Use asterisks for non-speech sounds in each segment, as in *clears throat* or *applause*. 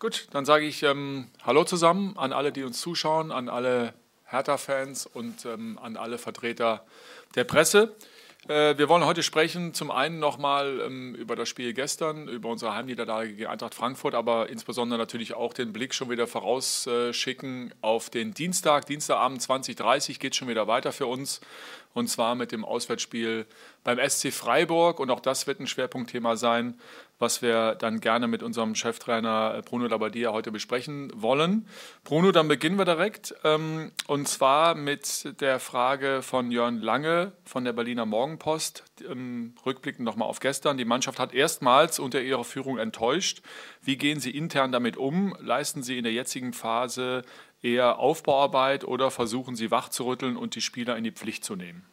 Gut, dann sage ich ähm, Hallo zusammen an alle, die uns zuschauen, an alle Hertha-Fans und ähm, an alle Vertreter der Presse. Äh, wir wollen heute sprechen, zum einen nochmal ähm, über das Spiel gestern, über unsere Heimniederlage gegen Eintracht Frankfurt, aber insbesondere natürlich auch den Blick schon wieder vorausschicken auf den Dienstag. Dienstagabend 20.30 geht schon wieder weiter für uns und zwar mit dem Auswärtsspiel beim SC Freiburg. Und auch das wird ein Schwerpunktthema sein, was wir dann gerne mit unserem Cheftrainer Bruno Labbadia heute besprechen wollen. Bruno, dann beginnen wir direkt. Ähm, und zwar mit der Frage von Jörn Lange von der Berliner Morgenpost. Ähm, rückblickend nochmal auf gestern. Die Mannschaft hat erstmals unter ihrer Führung enttäuscht. Wie gehen Sie intern damit um? Leisten Sie in der jetzigen Phase eher Aufbauarbeit oder versuchen Sie wachzurütteln und die Spieler in die Pflicht zu nehmen?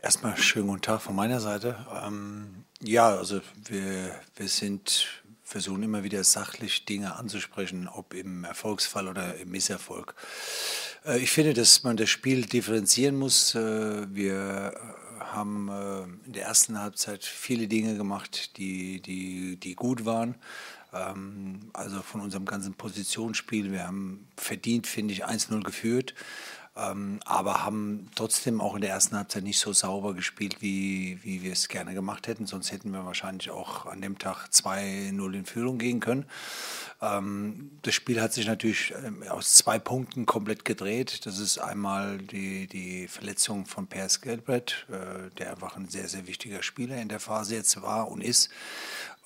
Erstmal schönen guten Tag von meiner Seite. Ähm, ja, also wir, wir sind versuchen immer wieder sachlich Dinge anzusprechen, ob im Erfolgsfall oder im Misserfolg. Äh, ich finde, dass man das Spiel differenzieren muss. Äh, wir haben äh, in der ersten Halbzeit viele Dinge gemacht, die, die, die gut waren. Ähm, also von unserem ganzen Positionsspiel. Wir haben verdient, finde ich, 1-0 geführt. Ähm, aber haben trotzdem auch in der ersten Halbzeit nicht so sauber gespielt, wie, wie wir es gerne gemacht hätten. Sonst hätten wir wahrscheinlich auch an dem Tag 2-0 in Führung gehen können. Ähm, das Spiel hat sich natürlich ähm, aus zwei Punkten komplett gedreht. Das ist einmal die, die Verletzung von Pers Gelbrett, äh, der einfach ein sehr, sehr wichtiger Spieler in der Phase jetzt war und ist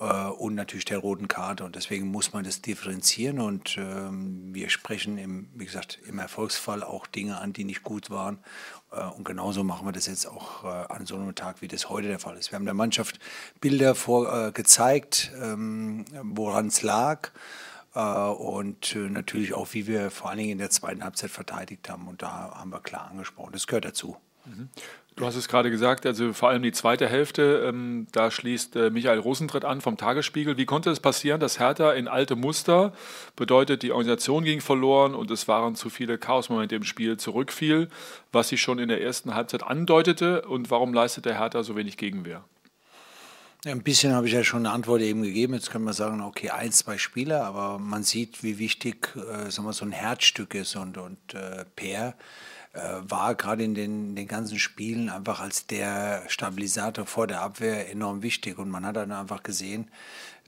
äh, und natürlich der roten Karte. Und deswegen muss man das differenzieren. Und ähm, wir sprechen, im, wie gesagt, im Erfolgsfall auch Dinge an, die nicht gut waren. Äh, und genauso machen wir das jetzt auch äh, an so einem Tag, wie das heute der Fall ist. Wir haben der Mannschaft Bilder vor, äh, gezeigt, ähm, woran es lag. Und natürlich auch, wie wir vor allen Dingen in der zweiten Halbzeit verteidigt haben. Und da haben wir klar angesprochen. Das gehört dazu. Mhm. Du hast es gerade gesagt, also vor allem die zweite Hälfte, ähm, da schließt äh, Michael Rosentritt an vom Tagesspiegel. Wie konnte es passieren, dass Hertha in alte Muster, bedeutet die Organisation ging verloren und es waren zu viele Chaosmomente im Spiel, zurückfiel, was sich schon in der ersten Halbzeit andeutete und warum leistet der Hertha so wenig Gegenwehr? Ein bisschen habe ich ja schon eine Antwort eben gegeben. Jetzt können wir sagen, okay, ein, zwei Spieler, aber man sieht, wie wichtig äh, sagen wir, so ein Herzstück ist und, und äh, äh, war gerade in den, den ganzen Spielen einfach als der Stabilisator vor der Abwehr enorm wichtig. Und man hat dann einfach gesehen,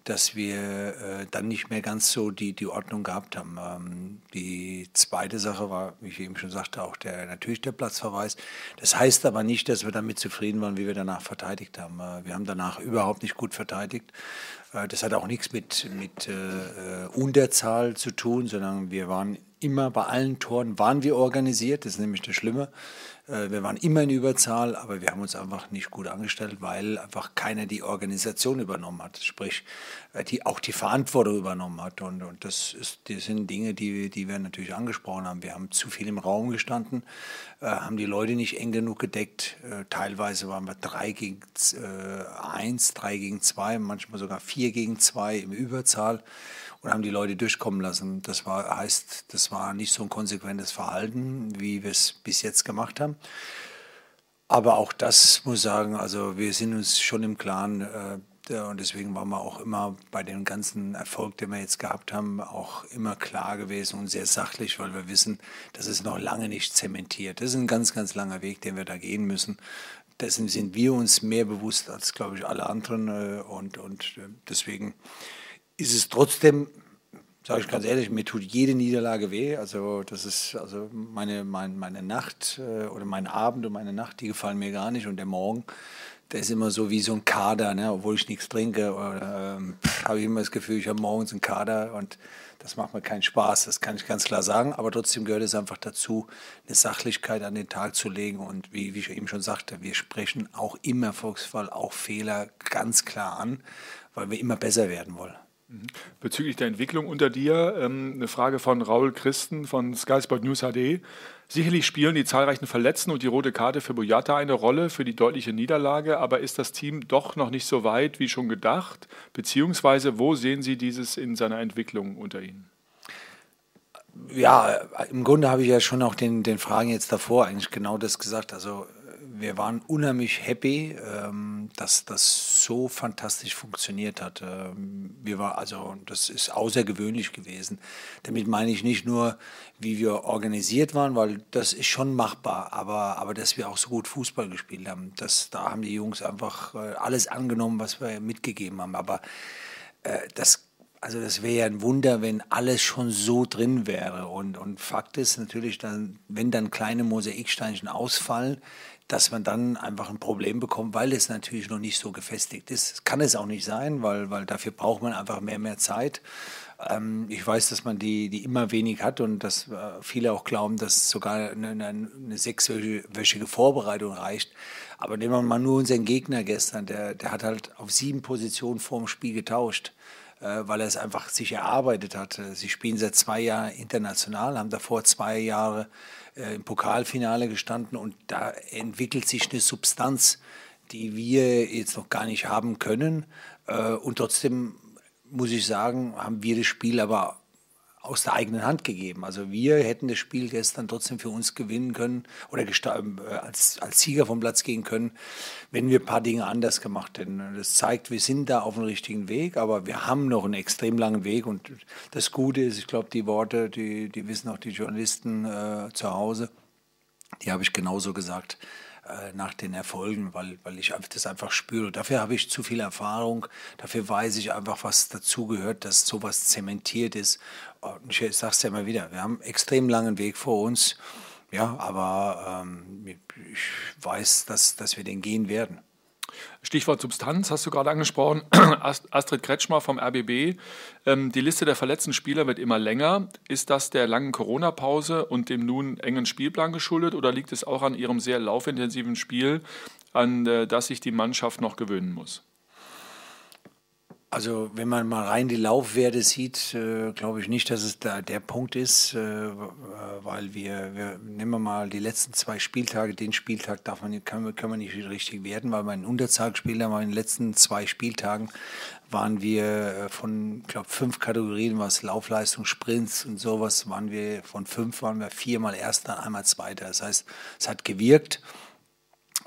dass wir äh, dann nicht mehr ganz so die, die Ordnung gehabt haben. Ähm, die zweite Sache war, wie ich eben schon sagte, auch der, natürlich der Platzverweis. Das heißt aber nicht, dass wir damit zufrieden waren, wie wir danach verteidigt haben. Äh, wir haben danach überhaupt nicht gut verteidigt. Äh, das hat auch nichts mit, mit äh, Unterzahl zu tun, sondern wir waren immer bei allen Toren waren wir organisiert, das ist nämlich das Schlimme. Äh, wir waren immer in Überzahl, aber wir haben uns einfach nicht gut angestellt, weil einfach keiner die Organisation übernommen hat, sprich äh, die auch die Verantwortung übernommen hat. Und, und das, ist, das sind Dinge, die, die wir natürlich angesprochen haben. Wir haben zu viel im Raum gestanden, äh, haben die Leute nicht eng genug gedeckt. teilweise waren wir drei gegen eins, drei gegen zwei, manchmal sogar vier gegen zwei im Überzahl und haben die Leute durchkommen lassen. Das war, heißt, das war nicht so ein konsequentes Verhalten, wie wir es bis jetzt gemacht haben. Aber auch das muss ich sagen, also wir sind uns schon im Klaren äh, und deswegen waren wir auch immer bei dem ganzen Erfolg, den wir jetzt gehabt haben, auch immer klar gewesen und sehr sachlich, weil wir wissen, das ist noch lange nicht zementiert. Das ist ein ganz, ganz langer Weg, den wir da gehen müssen. Dessen sind wir uns mehr bewusst als, glaube ich, alle anderen äh, und, und äh, deswegen ist es trotzdem, sage ich ganz ehrlich, mir tut jede Niederlage weh. Also das ist, also meine, mein, meine Nacht äh, oder mein Abend und meine Nacht, die gefallen mir gar nicht. Und der Morgen, der ist immer so wie so ein Kader, ne? obwohl ich nichts trinke. ähm, habe ich immer das Gefühl, ich habe morgens einen Kader und das macht mir keinen Spaß, das kann ich ganz klar sagen. Aber trotzdem gehört es einfach dazu, eine Sachlichkeit an den Tag zu legen. Und wie, wie ich eben schon sagte, wir sprechen auch im Erfolgsfall auch Fehler ganz klar an, weil wir immer besser werden wollen. Mhm. Bezüglich der Entwicklung unter dir, ähm, eine Frage von Raul Christen von Sky Sport News HD. Sicherlich spielen die zahlreichen Verletzten und die rote Karte für Boyata eine Rolle für die deutliche Niederlage, aber ist das Team doch noch nicht so weit wie schon gedacht? Beziehungsweise wo sehen Sie dieses in seiner Entwicklung unter Ihnen? Ja, im Grunde habe ich ja schon auch den, den Fragen jetzt davor eigentlich genau das gesagt. Also wir waren unheimlich happy, ähm, dass das so fantastisch funktioniert hat. Ähm, wir war also, das ist außergewöhnlich gewesen. Damit meine ich nicht nur, wie wir organisiert waren, weil das ist schon machbar, aber, aber dass wir auch so gut Fußball gespielt haben. Das, da haben die Jungs einfach äh, alles angenommen, was wir mitgegeben haben. Aber äh, das also das wäre ja ein Wunder, wenn alles schon so drin wäre. Und, und Fakt ist natürlich, dann, wenn dann kleine Mosaiksteinchen ausfallen, dass man dann einfach ein Problem bekommt, weil es natürlich noch nicht so gefestigt ist. Kann es auch nicht sein, weil, weil dafür braucht man einfach mehr, mehr Zeit. Ähm, ich weiß, dass man die, die immer wenig hat und dass äh, viele auch glauben, dass sogar eine, eine, eine sechswöchige Vorbereitung reicht. Aber nehmen wir mal nur unseren Gegner gestern, der, der hat halt auf sieben Positionen vor dem Spiel getauscht. Äh, weil er es einfach sich erarbeitet hat. Äh, sie spielen seit zwei Jahren international, haben davor zwei Jahre äh, im Pokalfinale gestanden und da entwickelt sich eine Substanz, die wir jetzt noch gar nicht haben können. Und trotzdem muss ich sagen, haben wir das Spiel aber aus der eigenen Hand gegeben. Also wir hätten das Spiel gestern trotzdem für uns gewinnen können oder äh, als, als Sieger vom Platz gehen können, wenn wir ein paar Dinge anders gemacht hätten. Das zeigt, wir sind da auf dem richtigen Weg, aber wir haben noch einen extrem langen Weg. Und das Gute ist, ich glaube, die Worte, die, die wissen auch die Journalisten äh, zu Hause, die habe ich genauso gesagt nach den Erfolgen, weil, weil ich das einfach spüre. Dafür habe ich zu viel Erfahrung, dafür weiß ich einfach, was dazugehört, dass sowas zementiert ist. Und ich sage es ja immer wieder, wir haben einen extrem langen Weg vor uns, ja, aber ähm, ich weiß, dass, dass wir den gehen werden. Stichwort Substanz hast du gerade angesprochen. *clears throat* Astrid Kretschmer vom RBB. Ähm, die Liste der verletzten Spieler wird immer länger. Ist das der langen Corona-Pause und dem nun engen Spielplan geschuldet oder liegt es auch an ihrem sehr laufintensiven Spiel, an äh, das sich die Mannschaft noch gewöhnen muss? Also wenn man mal rein die Laufwerte sieht, äh, glaube ich nicht, dass es da der Punkt ist, äh, weil wir, wir, nehmen wir mal die letzten zwei Spieltage, den Spieltag darf man, kann, kann man nicht richtig werten, weil wir in Unterzahl gespielt haben, aber in den letzten zwei Spieltagen waren wir äh, von, glaube fünf Kategorien, was Laufleistung, Sprints und sowas, waren wir, von fünf waren wir viermal Erster, einmal Zweiter. Das heißt, es hat gewirkt.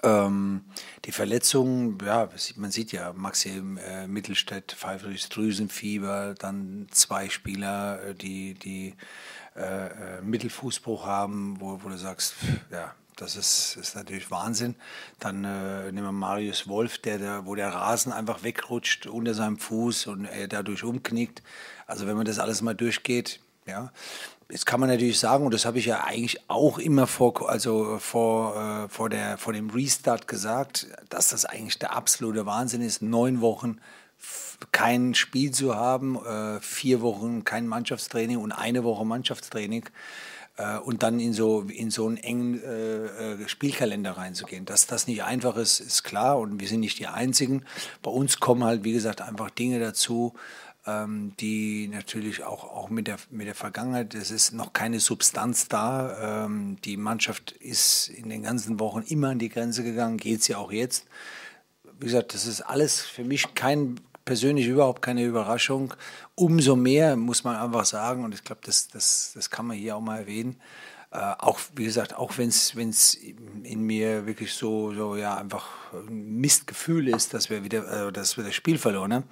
Ähm, die Verletzungen, ja, man sieht ja, Maxim äh, Mittelstädt, pfeifriges Drüsenfieber, dann zwei Spieler, äh, die, die äh, äh, Mittelfußbruch haben, wo, wo du sagst, ja, das ist, ist natürlich Wahnsinn. Dann äh, nehmen wir Marius Wolf, der, der, wo der Rasen einfach wegrutscht unter seinem Fuß und er dadurch umknickt. Also wenn man das alles mal durchgeht, ja, Jetzt kann man natürlich sagen, und das habe ich ja eigentlich auch immer vor, also vor, äh, vor, der, vor dem Restart gesagt, dass das eigentlich der absolute Wahnsinn ist, neun Wochen kein Spiel zu haben, äh, vier Wochen kein Mannschaftstraining und eine Woche Mannschaftstraining äh, und dann in so, in so einen engen äh, äh, Spielkalender reinzugehen. Dass das nicht einfach ist, ist klar und wir sind nicht die Einzigen. Bei uns kommen halt, wie gesagt, einfach Dinge dazu, ähm, die natürlich auch, auch mit, der, mit der Vergangenheit, es ist noch keine Substanz da. Ähm, die Mannschaft ist in den ganzen Wochen immer an die Grenze gegangen, geht ja auch jetzt. Wie gesagt, das ist alles für mich kein persönlich überhaupt keine Überraschung. Umso mehr muss man einfach sagen, und ich glaube, das, das, das kann man hier auch mal erwähnen, äh, auch wie gesagt, auch wenn es in mir wirklich so, so ja einfach ein Mistgefühl ist, dass wir wieder, äh, dass wir das Spiel verloren haben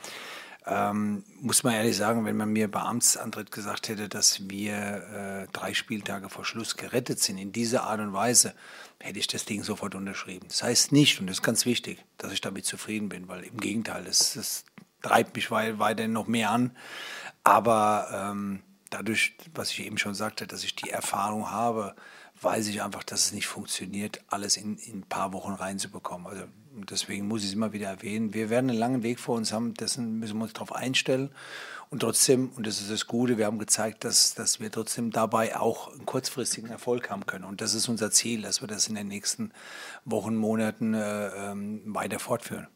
ähm, muss man ehrlich sagen, wenn man mir bei Amtsantritt gesagt hätte, dass wir äh, drei Spieltage vor Schluss gerettet sind, in dieser Art und Weise, hätte ich das Ding sofort unterschrieben. Das heißt nicht, und das ist ganz wichtig, dass ich damit zufrieden bin, weil im Gegenteil, das, das treibt mich weiterhin noch mehr an. Aber ähm, dadurch, was ich eben schon sagte, dass ich die Erfahrung habe, weiß ich einfach, dass es nicht funktioniert, alles in, in ein paar Wochen reinzubekommen. Also deswegen muss ich es immer wieder erwähnen. Wir werden einen langen Weg vor uns haben, dessen müssen wir uns darauf einstellen. Und trotzdem, und das ist das Gute, wir haben gezeigt, dass, dass wir trotzdem dabei auch einen kurzfristigen Erfolg haben können. Und das ist unser Ziel, dass wir das in den nächsten Wochen, Monaten äh, ähm, weiter fortführen.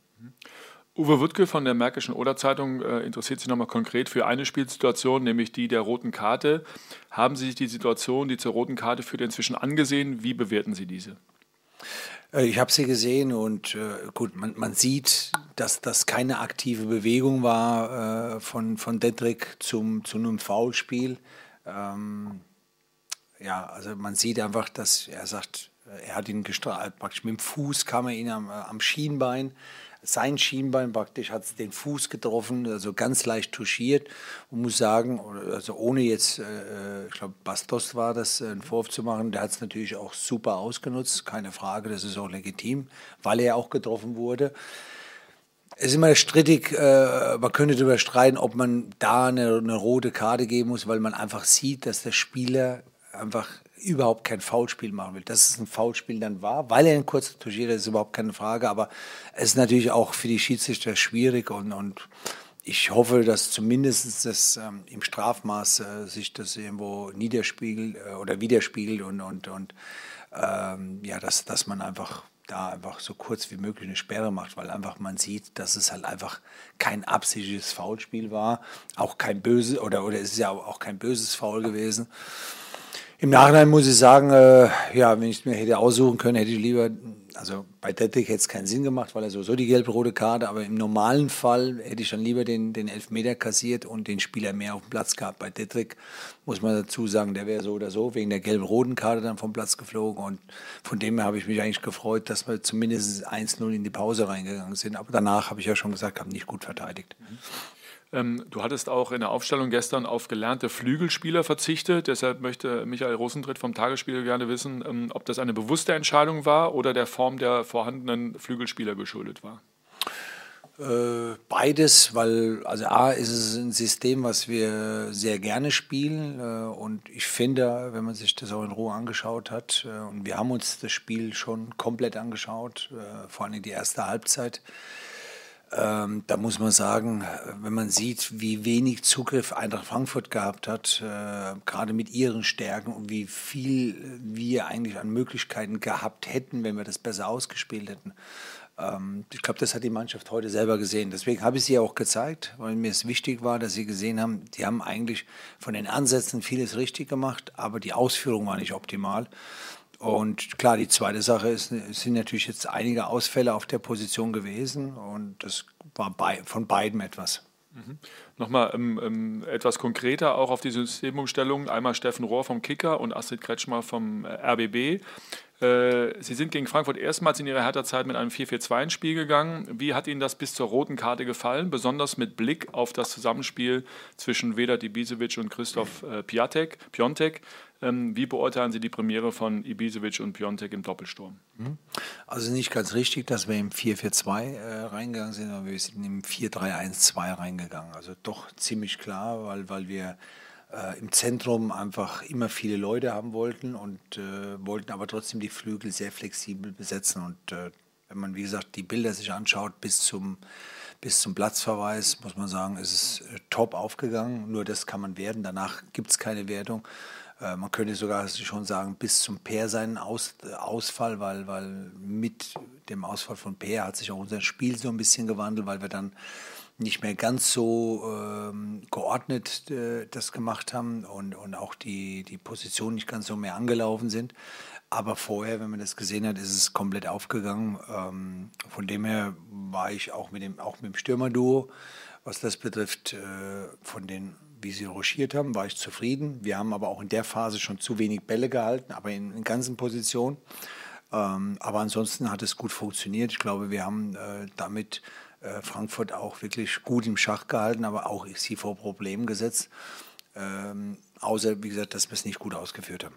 Uwe Wuttke von der Märkischen Oder-Zeitung äh, interessiert sich nochmal konkret für eine Spielsituation, nämlich die der roten Karte. Haben Sie sich die Situation, die zur roten Karte führt, inzwischen angesehen? Wie bewerten Sie diese? Äh, ich habe sie gesehen und äh, gut, man, man, sieht, dass das keine aktive Bewegung war äh, von, von Dedrick zum, zu einem Foulspiel. Ähm, ja, also man sieht einfach, dass er sagt, er hat ihn gestrahlt, praktisch mit dem Fuß kam er ihn am, am Schienbein, sein Schienbein praktisch hat den Fuß getroffen, also ganz leicht touchiert und muss sagen, also ohne jetzt, äh, ich glaube Bastos war das, einen Vorwurf zu machen, der hat es natürlich auch super ausgenutzt, keine Frage, das ist auch legitim, weil er auch getroffen wurde. Es ist immer strittig, äh, man könnte darüber streiten, ob man da eine, eine rote Karte geben muss, weil man einfach sieht, dass der Spieler einfach überhaupt kein Foulspiel machen will. Dass es ein Foulspiel dann war, weil er ihn kurz touchiert hat, ist überhaupt keine Frage. Aber es ist natürlich auch für die Schiedsrichter schwierig und, und ich hoffe, dass zumindest das ähm, im Strafmaß äh, sich das irgendwo niederspiegelt äh, oder widerspiegelt und, und, und ähm, ja, dass, dass man einfach da einfach so kurz wie möglich eine Sperre macht, weil einfach man sieht, dass es halt einfach kein absichtliches Foulspiel war, auch kein böses oder oder es ist ja auch kein böses Foul gewesen. Im Nachhinein muss ich sagen, äh, ja, wenn ich es mir hätte aussuchen können, hätte ich lieber, also bei Dettick hätte es keinen Sinn gemacht, weil er sowieso die gelb-rote Karte, aber im normalen Fall hätte ich dann lieber den, den Elfmeter kassiert und den Spieler mehr auf dem Platz gehabt. Bei Dettrick muss man dazu sagen, der wäre so oder so wegen der gelb-roten Karte dann vom Platz geflogen und von dem her habe ich mich eigentlich gefreut, dass wir zumindest 1-0 in die Pause reingegangen sind. Aber danach habe ich ja schon gesagt, haben nicht gut verteidigt. Mhm. Ähm, du hattest auch in der Aufstellung gestern auf gelernte Flügelspieler verzichtet. Deshalb möchte Michael Rosentritt vom Tagesspiegel gerne wissen, ähm, ob das eine bewusste Entscheidung war oder der Form der vorhandenen Flügelspieler geschuldet war. Äh, beides, weil also A ist es ein System, was wir sehr gerne spielen äh, und ich finde, wenn man sich das auch in Ruhe angeschaut hat äh, und wir haben uns das Spiel schon komplett angeschaut, vor allem die erste Halbzeit, ähm, da muss man sagen, wenn man sieht, wie wenig Zugriff Eintracht Frankfurt gehabt hat, äh, gerade mit ihren Stärken und wie viel wir eigentlich an Möglichkeiten gehabt hätten, wenn wir das besser ausgespielt hätten. Ähm, ich glaube, das hat die Mannschaft heute selber gesehen. Deswegen habe ich sie auch gezeigt, weil mir es wichtig war, dass sie gesehen haben, die haben eigentlich von den Ansätzen vieles richtig gemacht, aber die Ausführung war nicht optimal. Und klar, die zweite Sache ist, es sind natürlich jetzt einige Ausfälle auf der Position gewesen und das war bei, von beiden etwas. Mhm. Nochmal ähm, ähm, etwas konkreter auch auf die Systemumstellung. Einmal Steffen Rohr vom Kicker und Astrid Kretschmer vom äh, RBB. Äh, Sie sind gegen Frankfurt erstmals in Ihrer Hertha-Zeit mit einem 4-4-2 ins Spiel gegangen. Wie hat Ihnen das bis zur roten Karte gefallen, besonders mit Blick auf das Zusammenspiel zwischen Vedat Ibisevic und Christoph äh, Piatek, Piontek? Ähm, wie beurteilen Sie die Premiere von Ibisevic und Piontek im Doppelsturm? Mhm. Also nicht ganz richtig, dass wir im 4-4-2 äh, reingegangen sind, aber wir sind im 4-3-1-2 reingegangen. Also doch ziemlich klar, weil, weil wir äh, im Zentrum einfach immer viele Leute haben wollten und äh, wollten aber trotzdem die Flügel sehr flexibel besetzen. Und äh, wenn man, wie gesagt, die Bilder sich anschaut bis zum, bis zum Platzverweis, muss man sagen, ist es äh, top aufgegangen. Nur das kann man werden. Danach gibt es keine Wertung. Äh, man könnte sogar schon sagen, bis zum Peer seinen Aus, Ausfall, weil, weil mit dem Ausfall von Peer hat sich auch unser Spiel so ein bisschen gewandelt, weil wir dann nicht mehr ganz so ähm, geordnet äh, das gemacht haben und, und auch die, die Position nicht ganz so mehr angelaufen sind. Aber vorher, wenn man das gesehen hat, ist es komplett aufgegangen. Ähm, von dem her war ich auch mit dem, auch mit dem Stürmerduo, was das betrifft, äh, von den, wie sie rochiert haben, war ich zufrieden. Wir haben aber auch in der Phase schon zu wenig Bälle gehalten, aber in, in ganzen Positionen. Ähm, aber ansonsten hat es gut funktioniert. Ich glaube, wir haben äh, damit äh, Frankfurt auch wirklich gut im Schach gehalten, aber auch sie vor Problemen gesetzt. Ähm, außer, wie gesagt, dass wir es nicht gut ausgeführt haben.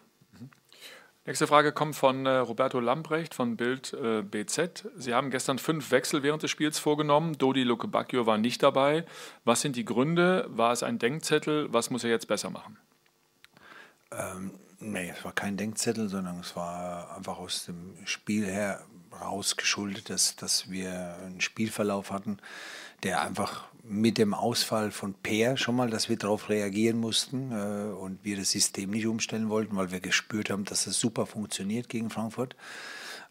Nächste Frage kommt von äh, Roberto Lambrecht von Bild äh, BZ. Sie haben gestern fünf Wechsel während des Spiels vorgenommen. Dodi Lukebakio war nicht dabei. Was sind die Gründe? War es ein Denkzettel? Was muss er jetzt besser machen? Ähm, nee, es war kein Denkzettel, sondern es war einfach aus dem Spiel her rausgeschuldet, dass, dass wir einen Spielverlauf hatten, der einfach mit dem Ausfall von Peer schon mal, dass wir darauf reagieren mussten äh, und wir das System nicht umstellen wollten, weil wir gespürt haben, dass es super funktioniert gegen Frankfurt.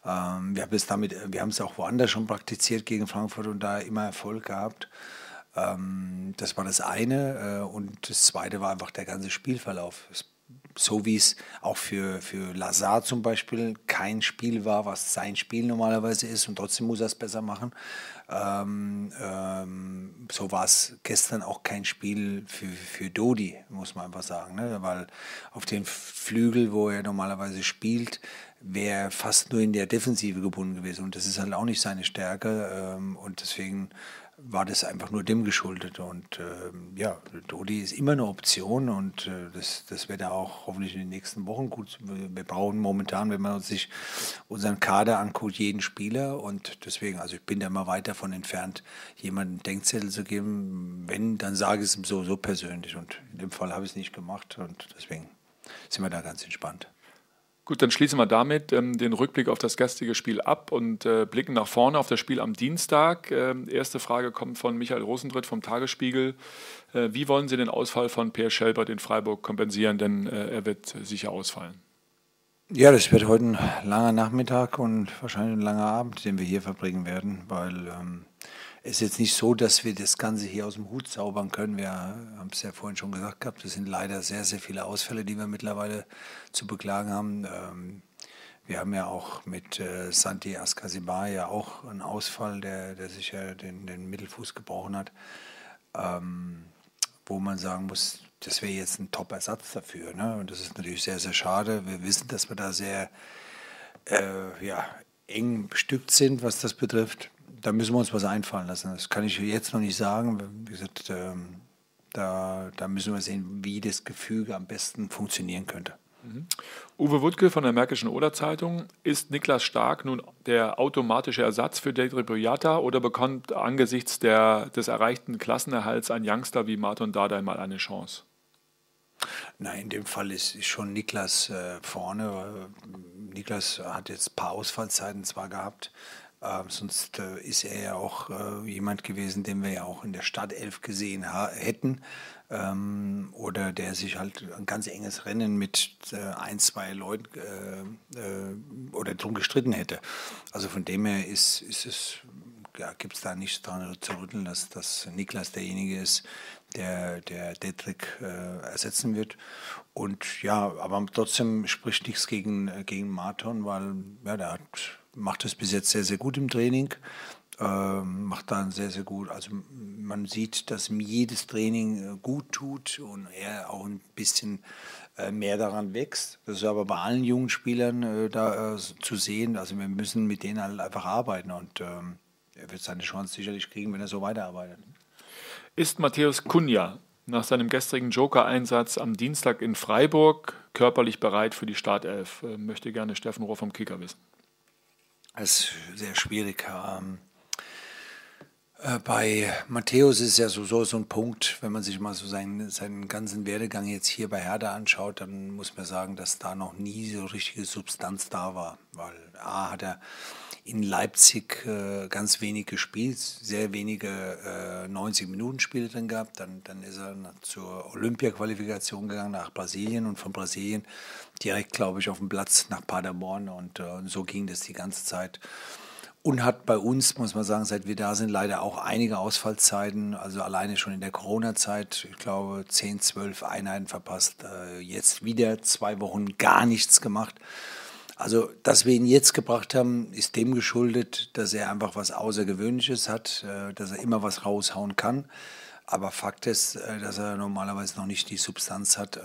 Ähm, wir haben es damit, wir haben es auch woanders schon praktiziert gegen Frankfurt und da immer Erfolg gehabt. Ähm, das war das eine äh, und das zweite war einfach der ganze Spielverlauf. Es so wie es auch für, für Lazar zum Beispiel kein Spiel war, was sein Spiel normalerweise ist und trotzdem muss er es besser machen. Ähm, ähm, so war es gestern auch kein Spiel für, für Dodi, muss man einfach sagen, ne? weil auf den Flügel, wo er normalerweise spielt, wäre fast nur in der Defensive gebunden gewesen und das ist halt auch nicht seine Stärke ähm, und deswegen war das einfach nur dem geschuldet. Und äh, ja, Dodi ist immer eine Option und äh, das, das wird er auch hoffentlich in den nächsten Wochen gut. Wir brauchen momentan, wenn man sich unseren Kader anguckt, jeden Spieler und deswegen, also ich bin da immer weit davon entfernt, jemanden Denkzettel zu geben. Wenn, dann sage ich es ihm so, so persönlich und in dem Fall habe ich es nicht gemacht und deswegen sind wir da ganz entspannt. Gut, dann schließen wir damit ähm, den Rückblick auf das gestrige Spiel ab und äh, blicken nach vorne auf das Spiel am Dienstag. Ähm, erste Frage kommt von Michael Rosentritt vom Tagesspiegel. Äh, wie wollen Sie den Ausfall von Per Schelbert in Freiburg kompensieren? Denn äh, er wird sicher ausfallen. Ja, das wird heute ein langer Nachmittag und wahrscheinlich ein langer Abend, den wir hier verbringen werden, weil ähm, ist jetzt nicht so, dass wir das Ganze hier aus dem Hut zaubern können. Wir haben es ja vorhin schon gesagt gehabt, es sind leider sehr, sehr viele Ausfälle, die wir mittlerweile zu beklagen haben. Ähm, wir haben ja auch mit äh, Santi Askasibar ja auch einen Ausfall, der, der sich ja den, den Mittelfuß gebrochen hat, ähm, wo man sagen muss, das wäre jetzt ein Top-Ersatz dafür. Ne? Und das ist natürlich sehr, sehr schade. Wir wissen, dass wir da sehr äh, ja, eng bestückt sind, was das betrifft da müssen wir uns was einfallen lassen. Das kann ich jetzt noch nicht sagen. Wie gesagt, ähm, da, da müssen wir sehen, wie das Gefüge am besten funktionieren könnte. Mhm. Uwe Wuttke von der Märkischen Oder-Zeitung. Ist Niklas Stark nun der automatische Ersatz für Deidre Boyata oder bekommt angesichts der, des erreichten Klassenerhalts ein Youngster wie Martin Dardai mal eine Chance? Nein, in dem Fall ist, ist schon Niklas äh, vorne. Niklas hat jetzt ein paar Ausfallzeiten zwar gehabt, äh, sonst äh, ist er ja auch äh, jemand gewesen, den wir ja auch in der Startelf gesehen hätten. Ähm, oder der sich halt ein ganz enges Rennen mit äh, ein, zwei Leuten äh, äh, oder drum gestritten hätte. Also von dem her ist, ist es, ja, gibt es da nichts dran zu rütteln, dass, dass Niklas derjenige ist, der, der Detrick ersetzen wird. Und ja, aber trotzdem spricht nichts gegen, gegen Marton, weil ja, der hat macht es bis jetzt sehr, sehr gut im Training. Ähm, macht dann sehr, sehr gut. Also man sieht, dass ihm jedes Training äh, gut tut und er auch ein bisschen äh, mehr daran wächst. Das ist aber bei allen jungen Spielern äh, da äh, zu sehen. Also wir müssen mit denen halt einfach arbeiten und ähm, er wird seine Chance sicherlich kriegen, wenn er so weiterarbeitet. Ist Matthäus Kunja nach seinem gestrigen Joker-Einsatz am Dienstag in Freiburg körperlich bereit für die Startelf? Äh, möchte gerne Steffen Rohr vom Kicker wissen. Ist sehr schwierig. Ähm, äh, bei Matthäus ist ja so, so, so ein Punkt, wenn man sich mal so seinen, seinen ganzen Werdegang jetzt hier bei Herder anschaut, dann muss man sagen, dass da noch nie so richtige Substanz da war. Weil A hat er in Leipzig äh, ganz wenig gespielt, sehr wenige äh, 90-Minuten-Spiele drin gehabt. Dann, dann ist er zur Olympia-Qualifikation gegangen nach Brasilien und von Brasilien direkt, glaube ich, auf dem Platz nach Paderborn. Und, äh, und so ging das die ganze Zeit. Und hat bei uns, muss man sagen, seit wir da sind, leider auch einige Ausfallzeiten. Also alleine schon in der Corona-Zeit, ich glaube, 10, 12 Einheiten verpasst. Äh, jetzt wieder zwei Wochen gar nichts gemacht. Also, dass wir ihn jetzt gebracht haben, ist dem geschuldet, dass er einfach was Außergewöhnliches hat, äh, dass er immer was raushauen kann. Aber Fakt ist, äh, dass er normalerweise noch nicht die Substanz hat.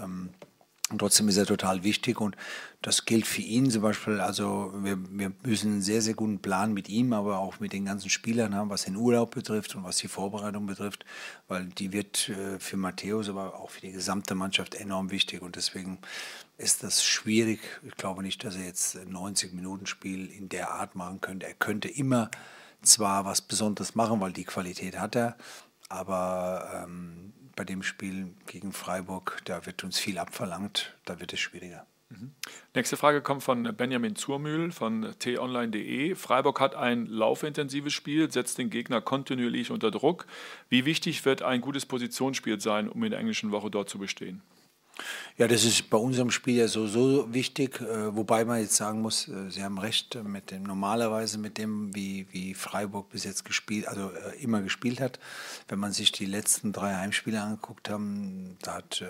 Und trotzdem ist er total wichtig und das gilt für ihn zum Beispiel. Also wir, wir müssen einen sehr, sehr guten Plan mit ihm, aber auch mit den ganzen Spielern haben, was den Urlaub betrifft und was die Vorbereitung betrifft, weil die wird äh, für Matthäus, aber auch für die gesamte Mannschaft enorm wichtig und deswegen ist das schwierig. Ich glaube nicht, dass er jetzt ein 90-Minuten-Spiel in der Art machen könnte. Er könnte immer zwar was Besonderes machen, weil die Qualität hat er, aber ähm, bei dem Spiel gegen Freiburg, da wird uns viel abverlangt, da wird es schwieriger. Mhm. Nächste Frage kommt von Benjamin Zurmühl von t-online.de. Freiburg hat ein laufintensives Spiel, setzt den Gegner kontinuierlich unter Druck. Wie wichtig wird ein gutes Positionsspiel sein, um in der englischen Woche dort zu bestehen? Ja, das ist bei unserem Spiel ja so, so wichtig, äh, wobei man jetzt sagen muss, äh, Sie haben recht, mit dem normalerweise mit dem, wie, wie Freiburg bis jetzt gespielt, also äh, immer gespielt hat. Wenn man sich die letzten drei Heimspiele angeguckt haben, da hat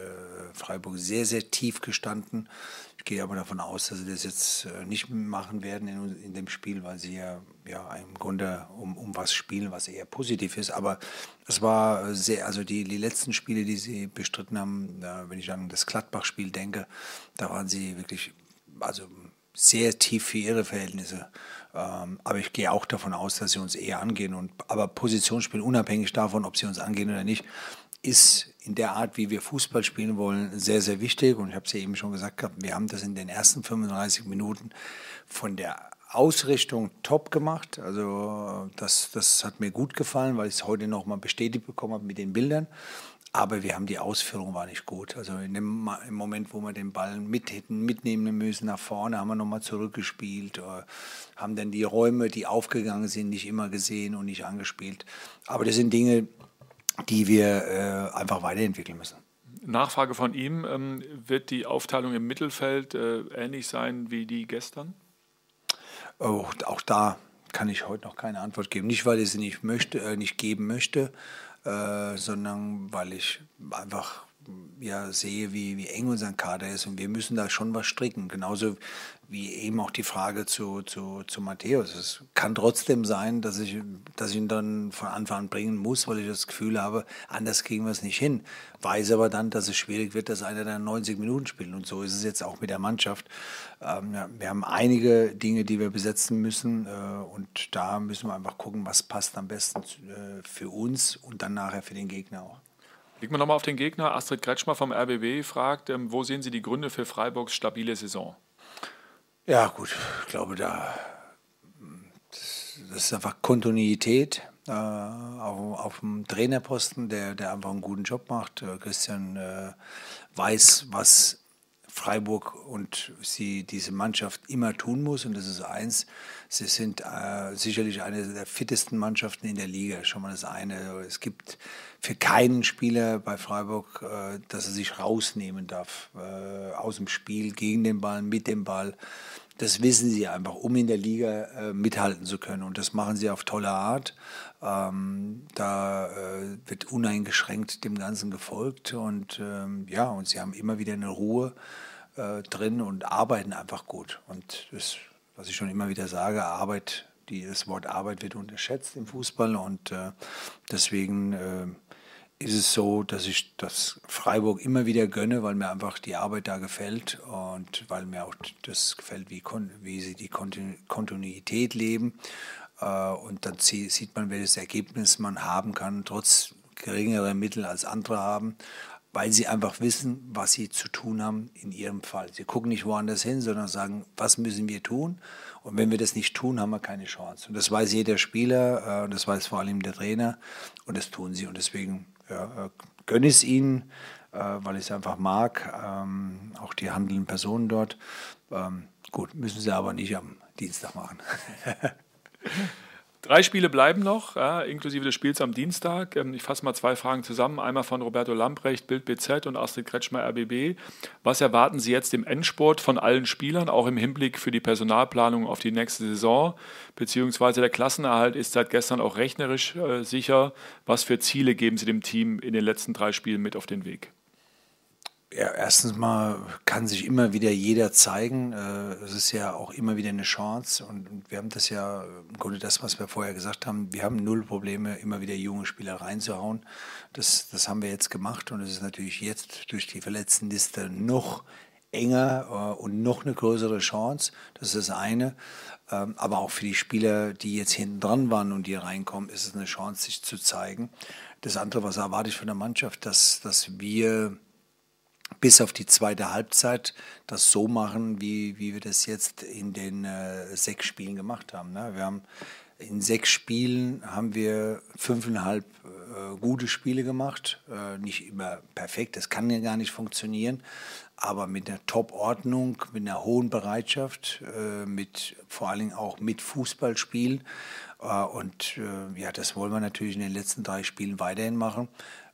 Freiburg sehr, sehr tief gestanden. Ich gehe aber davon aus, dass sie das jetzt nicht machen werden in, in dem Spiel, weil sie ja, ja im Grunde um, um was spielen, was eher positiv ist. Aber es war sehr, also die, die letzten Spiele, die sie bestritten haben, wenn ich an das Gladbach-Spiel denke, da waren sie wirklich also sehr tief für ihre Verhältnisse. Ähm, aber ich gehe auch davon aus, dass sie uns eher angehen. Und, aber Positionsspiel, unabhängig davon, ob sie uns angehen oder nicht, ist in der Art, wie wir Fußball spielen wollen, sehr, sehr wichtig. Und ich habe es ja eben schon gesagt gehabt, wir haben das in den ersten 35 Minuten von der Ausrichtung top gemacht. Also das, das hat mir gut gefallen, weil ich es heute noch mal bestätigt bekommen habe mit den Bildern. Aber wir haben die Ausführung war nicht gut. Also dem im Moment, wo wir den Ball mit hätten mitnehmen müssen nach vorne, haben wir nochmal zurückgespielt, äh, haben dann die Räume, die aufgegangen sind, nicht immer gesehen und nicht angespielt. Aber das sind Dinge, die wir äh, einfach weiterentwickeln müssen. Nachfrage von ihm, ähm, wird die Aufteilung im Mittelfeld äh, ähnlich sein wie die gestern? Oh, auch da kann ich heute noch keine Antwort geben. Nicht, weil ich sie nicht, möchte, äh, nicht geben möchte, äh, sondern weil ich einfach ja, sehe, wie, wie eng unser Kader ist und wir müssen da schon was stricken. Genauso wie eben auch die Frage zu, zu, zu Matthäus. Es kann trotzdem sein, dass ich, dass ich ihn dann von Anfang an bringen muss, weil ich das Gefühl habe, anders kriegen wir es nicht hin. Weiß aber dann, dass es schwierig wird, dass einer dann 90 Minuten spielt. Und so ist es jetzt auch mit der Mannschaft. Ähm, ja, wir haben einige Dinge, die wir besetzen müssen. Äh, und da müssen wir einfach gucken, was passt am besten äh, für uns und dann nachher für den Gegner auch. Blicken wir nochmal auf den Gegner. Astrid Kretschmer vom RBB fragt, ähm, wo sehen Sie die Gründe für Freiburgs stabile Saison? Ja, gut, ich glaube, da das ist einfach Kontinuität äh, auf, auf, dem Trainerposten, der, der einfach einen guten Job macht. Äh, Christian äh, weiß, was Freiburg und sie diese Mannschaft immer tun muss. Und das ist eins, sie sind äh, sicherlich eine der fittesten Mannschaften in der Liga. Schon mal das eine. Es gibt für keinen Spieler bei Freiburg, äh, dass er sich rausnehmen darf äh, aus dem Spiel, gegen den Ball, mit dem Ball. Das wissen sie einfach, um in der Liga äh, mithalten zu können. Und das machen sie auf tolle Art. Ähm, da äh, wird uneingeschränkt dem Ganzen gefolgt. Und ähm, ja, und sie haben immer wieder eine Ruhe äh, drin und arbeiten einfach gut. Und das, was ich schon immer wieder sage, Arbeit, die, das Wort Arbeit wird unterschätzt im Fußball. Und äh, deswegen äh, ist es so, dass ich das Freiburg immer wieder gönne, weil mir einfach die Arbeit da gefällt und weil mir auch das gefällt, wie, wie sie die Kontinuität leben. Äh, und dann sieht man, welches Ergebnis man haben kann, trotz geringerer Mittel als andere haben, weil sie einfach wissen, was sie zu tun haben in ihrem Fall. Sie gucken nicht woanders hin, sondern sagen, was müssen wir tun? Und wenn wir das nicht tun, haben wir keine Chance. Und das weiß jeder Spieler, äh, das weiß vor allem der Trainer und das tun sie. Und deswegen ja, äh, gönne es ihnen, weil ich es einfach mag, ähm, auch die handelnden Personen dort. Ähm, gut, müssen sie aber nicht am Dienstag machen. *laughs* Drei Spiele bleiben noch, ja, inklusive des Spiels am Dienstag. Ähm, ich fasse mal zwei Fragen zusammen. Einmal von Roberto Lamprecht, Bild BZ und Astrid Kretschmer, RBB. Was erwarten Sie jetzt im Endsport von allen Spielern, auch im Hinblick für die Personalplanung auf die nächste Saison? Beziehungsweise der Klassenerhalt ist seit gestern auch rechnerisch äh, sicher. Was für Ziele geben Sie dem Team in den letzten drei Spielen mit auf den Weg? Ja, erstens mal kann sich immer wieder jeder zeigen. Äh, es ist ja auch immer wieder eine Chance. Und wir haben das ja im Grunde das, was wir vorher gesagt haben. Wir haben null Probleme, immer wieder junge Spieler reinzuhauen. Das, das haben wir jetzt gemacht. Und es ist natürlich jetzt durch die Verletztenliste noch enger äh, und noch eine größere Chance. Das ist das eine. Ähm, aber auch für die Spieler, die jetzt hinten dran waren und die reinkommen, ist es eine Chance, sich zu zeigen. Das andere, was erwarte ich von der Mannschaft, dass, dass wir bis auf die zweite Halbzeit das so machen, wie, wie wir das jetzt in den äh, sechs Spielen gemacht haben. Ne? Wir haben in sechs Spielen haben wir fünfeinhalb äh, gute Spiele gemacht. Äh, nicht immer perfekt, das kann ja gar nicht funktionieren, aber mit einer Top-Ordnung, mit einer hohen Bereitschaft, äh, mit vor allen Dingen auch mit Fußballspielen. Äh, und äh, ja, das wollen wir natürlich in den letzten drei Spielen weiterhin machen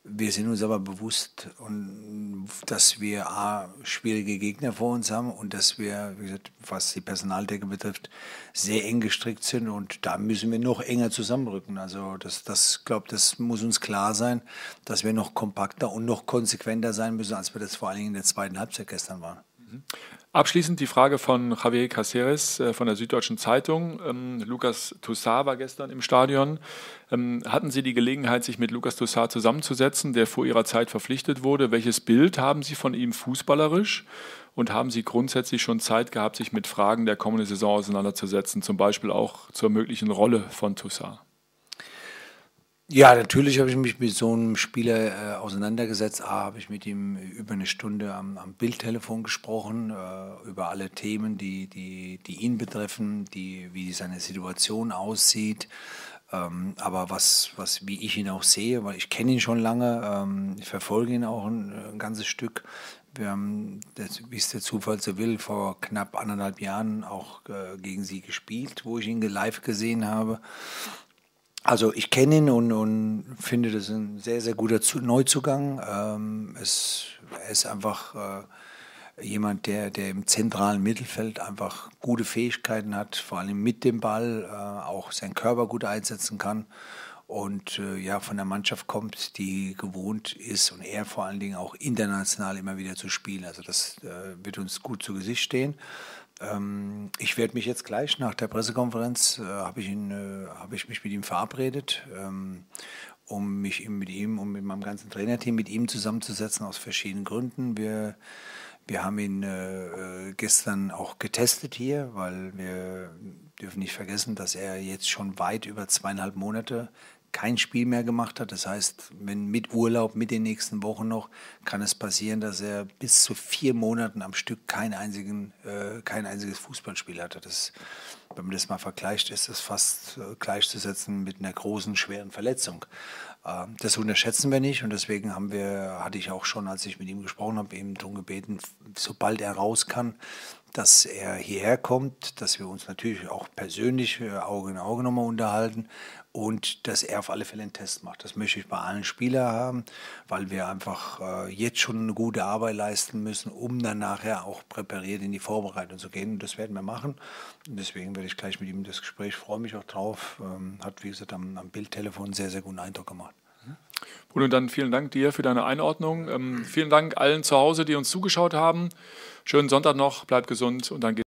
Wir sind uns aber bewusst, dass wir A, schwierige Gegner vor uns haben und dass wir, wie gesagt, was die Personaldecke betrifft, sehr eng gestrickt sind und da müssen wir noch enger zusammenrücken. Also das, das glaube das muss uns klar sein, dass wir noch kompakter und noch konsequenter sein müssen, als wir das vor allen Dingen in der zweiten Halbzeit gestern waren. Abschließend die Frage von Javier Caceres äh, von der Süddeutschen Zeitung. Ähm, Lukas Toussaint war gestern im Stadion. Ähm, hatten Sie die Gelegenheit, sich mit Lukas Toussaint zusammenzusetzen, der vor Ihrer Zeit verpflichtet wurde? Welches Bild haben Sie von ihm fußballerisch? Und haben Sie grundsätzlich schon Zeit gehabt, sich mit Fragen der kommenden Saison auseinanderzusetzen, zum Beispiel auch zur möglichen Rolle von Toussaint? Ja, natürlich habe ich mich mit so einem Spieler äh, auseinandergesetzt. A, habe ich mit ihm über eine Stunde am, am Bildtelefon gesprochen, äh, über alle Themen, die, die, die ihn betreffen, die, wie seine Situation aussieht. Ähm, aber was, was, wie ich ihn auch sehe, weil ich kenne ihn schon lange, ähm, ich verfolge ihn auch ein, ein ganzes Stück. Wir haben, wie es der Zufall so will, vor knapp anderthalb Jahren auch äh, gegen sie gespielt, wo ich ihn live gesehen habe. Also ich kenne ihn und, und, finde das ein sehr, sehr guter Neuzugang. Ähm, es, er ist einfach äh, jemand, der, der im zentralen Mittelfeld einfach gute Fähigkeiten hat, vor allem mit dem Ball, äh, auch seinen Körper gut einsetzen kann und äh, ja von der Mannschaft kommt, die gewohnt ist und er vor allen Dingen auch international immer wieder zu spielen. Also das äh, wird uns gut zu Gesicht stehen. Ähm, ich werde mich jetzt gleich nach der Pressekonferenz, äh, habe ich, äh, hab ich mich mit ihm verabredet, ähm, um mich mit ihm und mit meinem ganzen Trainerteam mit ihm zusammenzusetzen aus verschiedenen Gründen. Wir, wir haben ihn äh, äh, gestern auch getestet hier, weil wir dürfen nicht vergessen, dass er jetzt schon weit über zweieinhalb Monate kein Spiel mehr gemacht hat. Das heißt, wenn mit Urlaub, mit den nächsten Wochen noch, kann es passieren, dass er bis zu vier Monaten am Stück kein, einzigen, äh, kein einziges Fußballspiel hatte. Das, wenn man das mal vergleicht, ist das fast äh, gleichzusetzen mit einer großen, schweren Verletzung. Äh, das unterschätzen wir nicht und deswegen haben wir, hatte ich auch schon, als ich mit ihm gesprochen habe, eben darum gebeten, sobald er raus kann, dass er hierher kommt, dass wir uns natürlich auch persönlich äh, Auge in Auge nochmal unterhalten und dass er auf alle Fälle einen Test macht. Das möchte ich bei allen Spielern haben, weil wir einfach äh, jetzt schon eine gute Arbeit leisten müssen, um dann nachher auch präpariert in die Vorbereitung zu gehen. Und das werden wir machen. Und deswegen werde ich gleich mit ihm das Gespräch, freue mich auch drauf. Ähm, hat, wie gesagt, am, am Bildtelefon sehr, sehr guten Eindruck gemacht. Bruno, dann vielen Dank dir für deine Einordnung. Ähm, vielen Dank allen zu Hause, die uns zugeschaut haben. Schönen Sonntag noch, bleibt gesund und dann geht's.